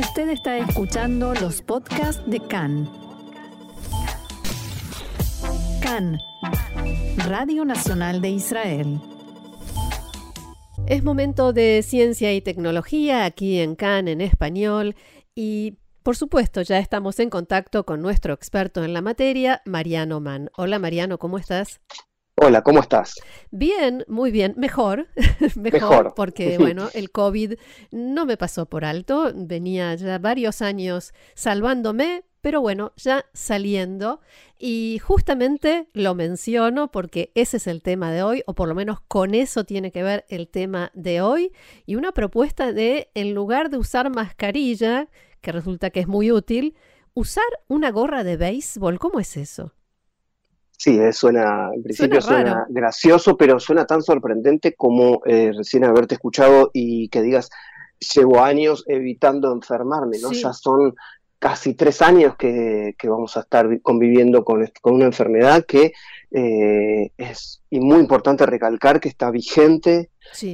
Usted está escuchando los podcasts de CAN. CAN, Radio Nacional de Israel. Es momento de ciencia y tecnología aquí en CAN en español y por supuesto ya estamos en contacto con nuestro experto en la materia, Mariano Mann. Hola Mariano, ¿cómo estás? Hola, ¿cómo estás? Bien, muy bien, mejor, mejor, porque bueno, el COVID no me pasó por alto, venía ya varios años salvándome, pero bueno, ya saliendo y justamente lo menciono porque ese es el tema de hoy, o por lo menos con eso tiene que ver el tema de hoy, y una propuesta de, en lugar de usar mascarilla, que resulta que es muy útil, usar una gorra de béisbol, ¿cómo es eso? Sí, eh, suena, en principio suena, gracioso, pero suena tan sorprendente como eh, recién haberte escuchado y que digas, llevo años evitando enfermarme, ¿no? Ya son casi tres años que, vamos a estar conviviendo con, con una enfermedad que eh, es y muy importante recalcar que está vigente,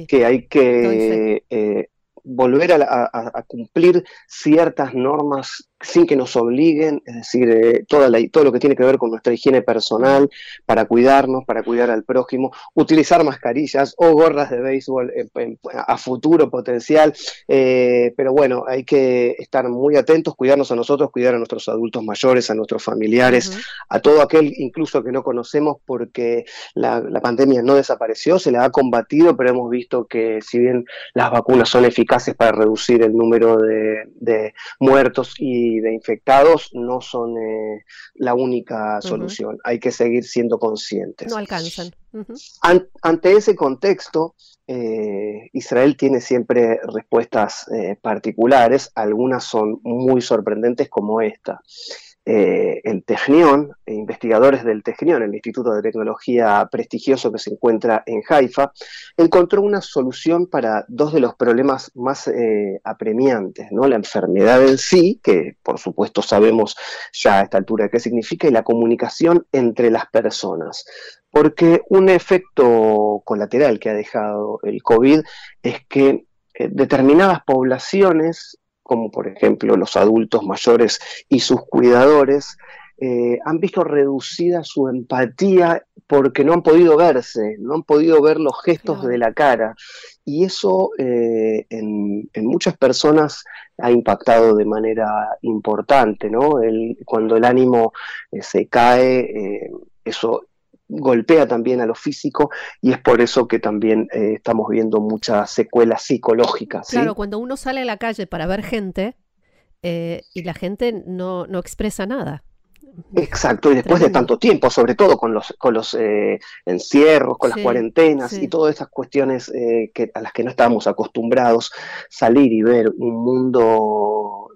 que hay que volver a, cumplir ciertas normas sin que nos obliguen, es decir, eh, toda la, todo lo que tiene que ver con nuestra higiene personal, para cuidarnos, para cuidar al prójimo, utilizar mascarillas o gorras de béisbol a futuro potencial, eh, pero bueno, hay que estar muy atentos, cuidarnos a nosotros, cuidar a nuestros adultos mayores, a nuestros familiares, a todo aquel incluso que no conocemos porque la, pandemia no desapareció, se la ha combatido, pero hemos visto que si bien las vacunas son eficaces para reducir el número de muertos y de infectados no son eh, la única solución. Hay que seguir siendo conscientes. No alcanzan. ante ese contexto, eh, Israel tiene siempre respuestas eh, particulares, algunas son muy sorprendentes como esta. Eh, el Technion, e investigadores del Technion, el Instituto de Tecnología prestigioso que se encuentra en Haifa, encontró una solución para dos de los problemas más eh, apremiantes, ¿no? la enfermedad en sí, que por supuesto sabemos ya a esta altura qué significa, y la comunicación entre las personas. Porque un efecto colateral que ha dejado el COVID es que eh, determinadas poblaciones como por ejemplo los adultos mayores y sus cuidadores, eh, han visto reducida su empatía porque no han podido verse, no han podido ver los gestos de la cara. Y eso eh, en, muchas personas ha impactado de manera importante, ¿no? cuando el ánimo eh, se cae, eso golpea también a lo físico y es por eso que también eh, estamos viendo muchas secuelas psicológicas. Claro, cuando uno sale a la calle para ver gente eh, y la gente no, no expresa nada. Exacto, y después de tanto tiempo, sobre todo con los, con los eh, encierros, con las cuarentenas y todas esas cuestiones que, a las que no estábamos acostumbrados, salir y ver un mundo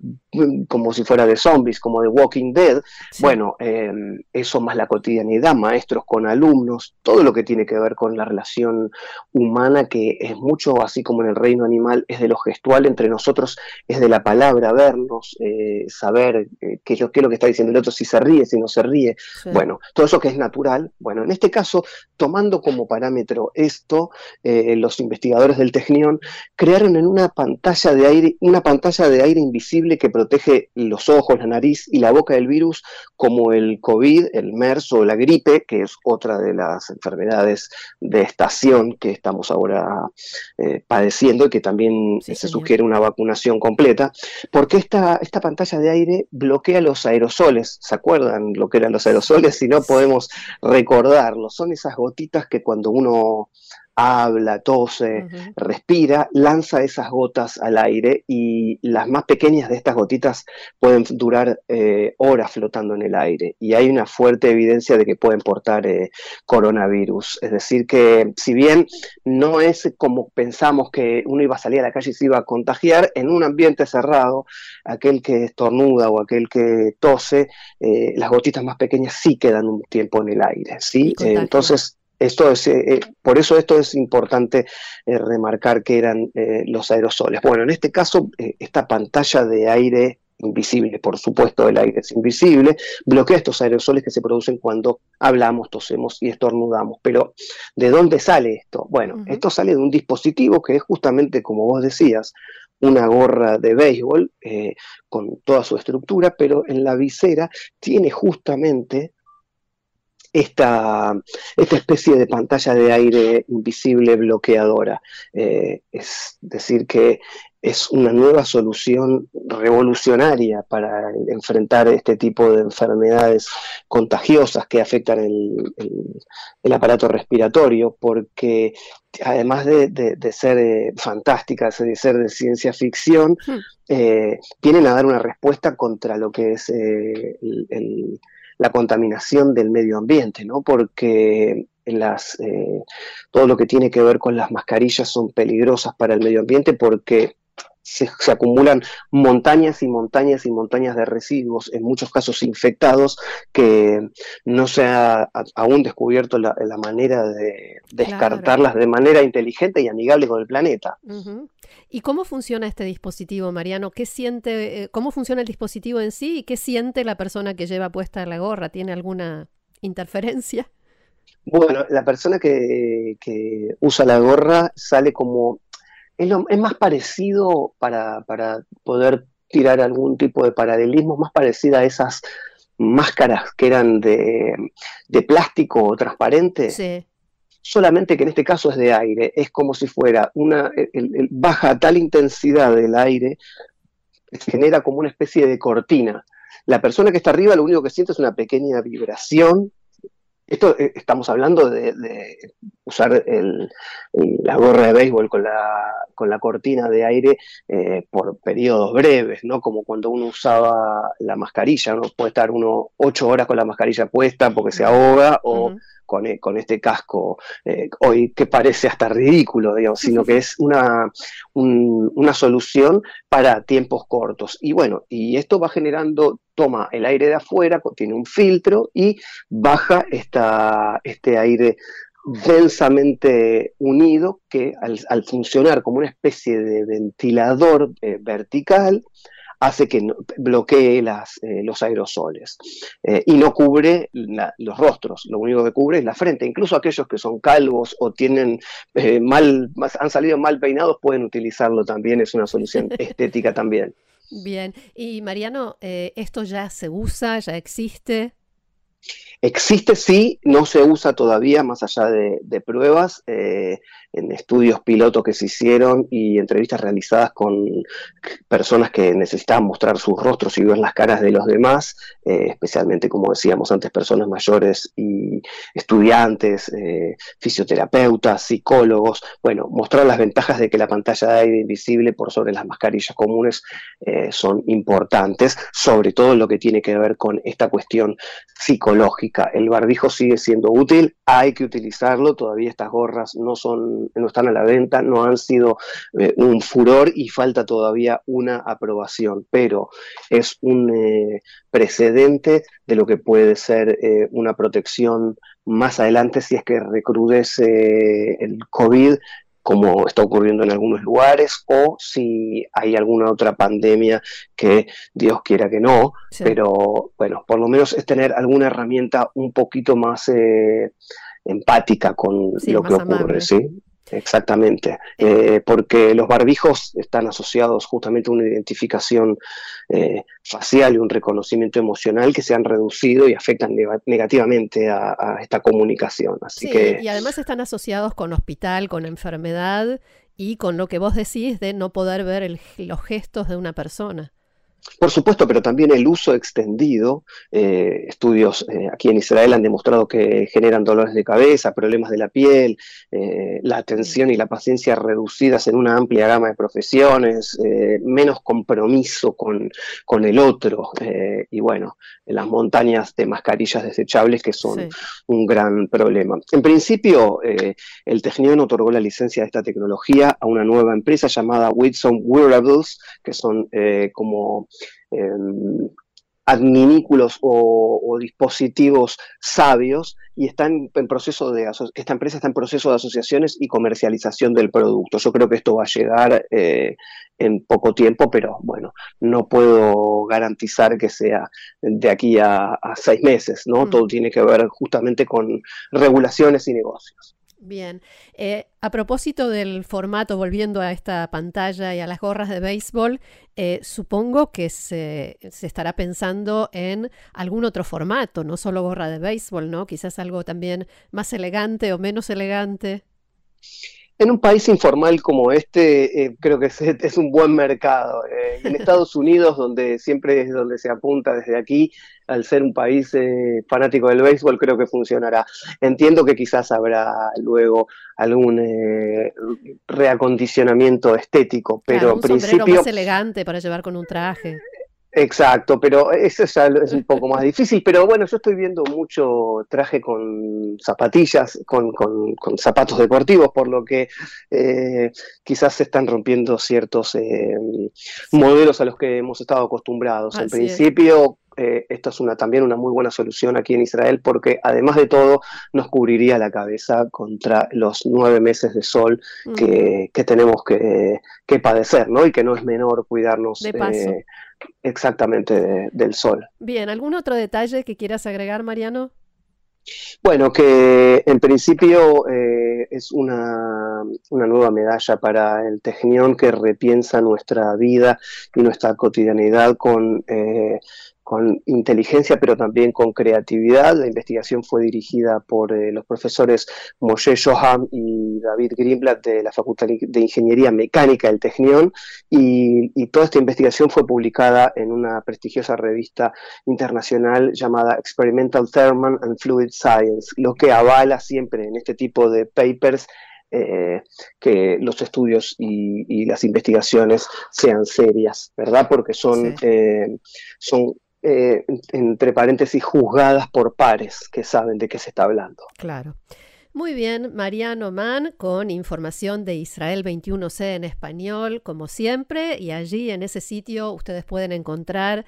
como si fuera de zombies, como de Walking Dead. Bueno, em, eso más la cotidianidad, maestros con alumnos, todo lo que tiene que ver con la relación humana, que es mucho, así como en el reino animal, es de lo gestual entre nosotros, es de la palabra, vernos, eh, saber eh, qué, es lo que está diciendo el otro, si se ríe, si no se ríe. Bueno, todo eso que es natural. Bueno, en este caso, tomando como parámetro esto, eh, los investigadores del Technion crearon en una pantalla de aire, una pantalla de aire invisible que protege los ojos, la nariz y la boca del virus, como el COVID, el MERS o la gripe, que es otra de las enfermedades de estación que estamos ahora eh, padeciendo y que también se sugiere una vacunación completa, porque esta, esta pantalla de aire bloquea los aerosoles. ¿Se acuerdan lo que eran los aerosoles? Si no podemos recordarlo, son esas gotitas que cuando uno habla, tose, respira, lanza esas gotas al aire y las más pequeñas de estas gotitas pueden durar eh, horas flotando en el aire y hay una fuerte evidencia de que pueden portar eh, coronavirus. Es decir, que si bien no es como pensamos que uno iba a salir a la calle y se iba a contagiar, en un ambiente cerrado, aquel que estornuda o aquel que tose, eh, las gotitas más pequeñas sí quedan un tiempo en el aire. ¿sí? entonces, esto es, eh, eh, por eso esto es importante eh, remarcar que eran los aerosoles. Bueno, en este caso, esta pantalla de aire invisible, por supuesto el aire es invisible, bloquea estos aerosoles que se producen cuando hablamos, tosemos y estornudamos. Pero, ¿de dónde sale esto? Bueno, esto sale de un dispositivo que es justamente, como vos decías, una gorra de béisbol eh, con toda su estructura, pero en la visera tiene justamente esta, esta especie de pantalla de aire invisible bloqueadora. Eh, es decir, que es una nueva solución revolucionaria para enfrentar este tipo de enfermedades contagiosas que afectan el, aparato respiratorio, porque además de, ser eh, fantásticas, de ser de ciencia ficción, hmm. eh, vienen a dar una respuesta contra lo que es la contaminación del medio ambiente, ¿no? Porque las, eh, todo lo que tiene que ver con las mascarillas son peligrosas para el medio ambiente porque se, acumulan montañas y montañas y montañas de residuos, en muchos casos infectados, que no se ha aún descubierto la, manera de descartarlas de manera inteligente y amigable con el planeta. ¿Y cómo funciona este dispositivo, Mariano? ¿Qué siente, eh, ¿Cómo funciona el dispositivo en sí y qué siente la persona que lleva puesta la gorra? ¿Tiene alguna interferencia? Bueno, la persona que, que usa la gorra sale como es, más parecido para, poder tirar algún tipo de paralelismo, más parecida a esas máscaras que eran de, plástico transparente. Sí. Solamente que en este caso es de aire, es como si fuera una, baja tal intensidad del aire que se genera como una especie de cortina. La persona que está arriba lo único que siente es una pequeña vibración esto eh, estamos hablando de, usar la gorra de béisbol con la, con la cortina de aire eh, por periodos breves, ¿no? Como cuando uno usaba la mascarilla, uno puede estar uno ocho horas con la mascarilla puesta porque se ahoga o con, este casco eh, hoy que parece hasta ridículo, digamos, sino que es una, una solución para tiempos cortos. Y bueno, y esto va generando, toma el aire de afuera, tiene un filtro y baja esta, este aire densamente unido que al, funcionar como una especie de ventilador eh, vertical, hace que bloquee las, eh, los aerosoles eh, y no cubre los rostros, lo único que cubre es la frente. Incluso aquellos que son calvos o tienen eh, mal, han salido mal peinados pueden utilizarlo también, es una solución estética también. Bien, y Mariano, ¿esto ya se usa, ya existe? Existe sí, no se usa todavía más allá de, pruebas eh, en estudios pilotos que se hicieron y entrevistas realizadas con personas que necesitaban mostrar sus rostros y ver las caras de los demás, eh, especialmente como decíamos antes, personas mayores y estudiantes, eh, fisioterapeutas, psicólogos. Bueno, mostrar las ventajas de que la pantalla de aire invisible por sobre las mascarillas comunes son importantes, sobre todo lo que tiene que ver con esta cuestión psicológica el barbijo sigue siendo útil, hay que utilizarlo, todavía estas gorras no, son, no están a la venta, no han sido eh, un furor y falta todavía una aprobación, pero es un eh, precedente de lo que puede ser eh, una protección más adelante si es que recrudece el COVID como está ocurriendo en algunos lugares, o si hay alguna otra pandemia que Dios quiera que no, pero bueno, por lo menos es tener alguna herramienta un poquito más eh, empática con lo que ocurre, ¿sí? Exactamente, eh, porque los barbijos están asociados justamente a una identificación eh, facial y un reconocimiento emocional que se han reducido y afectan negativamente a, esta comunicación. Así que... Y además están asociados con hospital, con enfermedad y con lo que vos decís de no poder ver los gestos de una persona. Por supuesto, pero también el uso extendido. Eh, estudios eh, aquí en Israel han demostrado que generan dolores de cabeza, problemas de la piel, eh, la atención y la paciencia reducidas en una amplia gama de profesiones, menos compromiso con, con el otro y bueno, las montañas de mascarillas desechables que son un gran problema. En principio, el Technion otorgó la licencia de esta tecnología a una nueva empresa llamada Whitson Wearables, que son como Em, adminículos o, dispositivos sabios y están en proceso de esta empresa está en proceso de asociaciones y comercialización del producto. Yo creo que esto va a llegar eh, en poco tiempo, pero bueno, no puedo garantizar que sea de aquí a, seis meses, ¿no? Mm. Todo tiene que ver justamente con regulaciones y negocios. Bien. Eh, a propósito del formato, volviendo a esta pantalla y a las gorras de béisbol, eh, supongo que se, se, estará pensando en algún otro formato, no solo gorra de béisbol, ¿no? Quizás algo también más elegante o menos elegante. En un país informal como este, eh, creo que es, un buen mercado. Eh, en Estados Unidos, donde siempre es donde se apunta desde aquí, al ser un país eh, fanático del béisbol, creo que funcionará. Entiendo que quizás habrá luego algún reacondicionamiento estético, pero un principio más elegante para llevar con un traje. Exacto, pero eso ya es un poco más difícil. Pero bueno, yo estoy viendo mucho traje con zapatillas, con, zapatos deportivos, por lo que eh, quizás se están rompiendo ciertos eh, modelos a los que hemos estado acostumbrados. en principio, eh, esto es una, también una muy buena solución aquí en Israel porque además de todo nos cubriría la cabeza contra los nueve meses de sol que, tenemos que, padecer, ¿no? Y que no es menor cuidarnos. De paso exactamente del Sol. Bien, ¿algún otro detalle que quieras agregar, Mariano? Bueno, que en principio eh, es una, una, nueva medalla para el Tecnión que repiensa nuestra vida y nuestra cotidianidad con eh, con inteligencia, pero también con creatividad. La investigación fue dirigida por eh, los profesores Moshe Johan y David Greenblatt de la Facultad de Ingeniería Mecánica del Technion, y, toda esta investigación fue publicada en una prestigiosa revista internacional llamada Experimental Thermal and Fluid Science, lo que avala siempre en este tipo de papers eh, que los estudios y, las investigaciones sean serias, ¿verdad? Porque son, eh, son eh, entre paréntesis, juzgadas por pares que saben de qué se está hablando. Claro. Muy bien, Mariano Mann con información de Israel 21C en español, como siempre, y allí en ese sitio ustedes pueden encontrar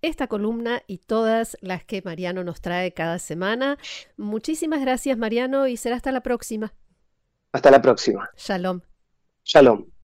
esta columna y todas las que Mariano nos trae cada semana. Muchísimas gracias, Mariano, y será hasta la próxima. Hasta la próxima. Shalom. Shalom.